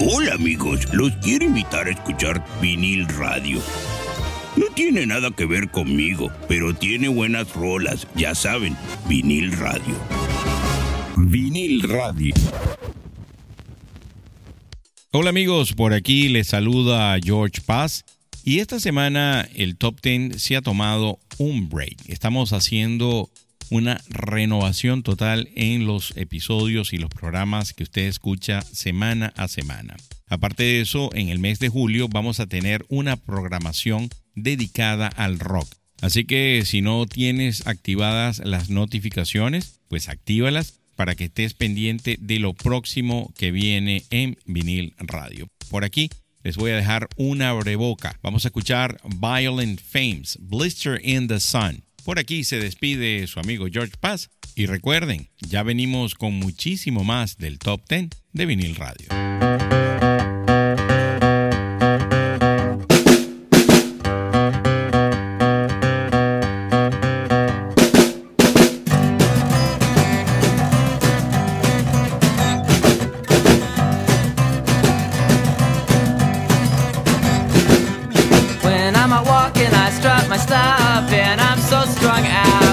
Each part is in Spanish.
Hola amigos, los quiero invitar a escuchar vinil radio. No tiene nada que ver conmigo, pero tiene buenas rolas, ya saben, vinil radio. Vinil radio. Hola amigos, por aquí les saluda George Paz y esta semana el Top 10 se ha tomado un break. Estamos haciendo una renovación total en los episodios y los programas que usted escucha semana a semana. Aparte de eso, en el mes de julio vamos a tener una programación dedicada al rock. Así que si no tienes activadas las notificaciones, pues actívalas para que estés pendiente de lo próximo que viene en vinil radio. Por aquí les voy a dejar una breboca. Vamos a escuchar Violent Fames, Blister in the Sun. Por aquí se despide su amigo George Paz. Y recuerden, ya venimos con muchísimo más del Top 10 de vinil radio. I strut my stuff and I'm so strung out.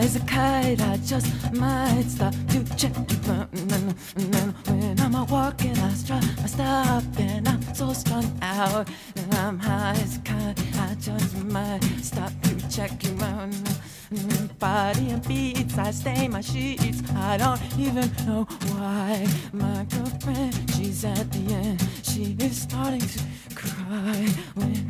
as a kite. I just might stop to check you. And then when I'm a walking, I stop, I stop, and I'm so strung out. And I'm high as a kite. I just might stop to check you out. Body and beats, I stain my sheets. I don't even know why. My girlfriend, she's at the end. She is starting to cry when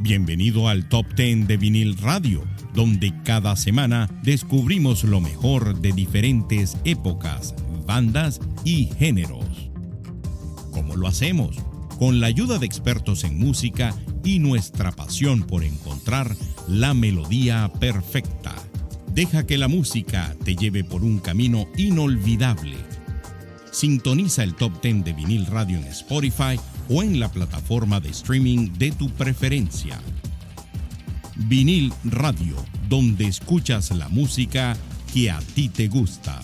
Bienvenido al Top 10 de vinil radio, donde cada semana descubrimos lo mejor de diferentes épocas, bandas y géneros. ¿Cómo lo hacemos? Con la ayuda de expertos en música y nuestra pasión por encontrar la melodía perfecta. Deja que la música te lleve por un camino inolvidable Sintoniza el top 10 de vinil radio en Spotify o en la plataforma de streaming de tu preferencia. Vinil Radio, donde escuchas la música que a ti te gusta.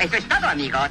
Eso es, todo, amigos.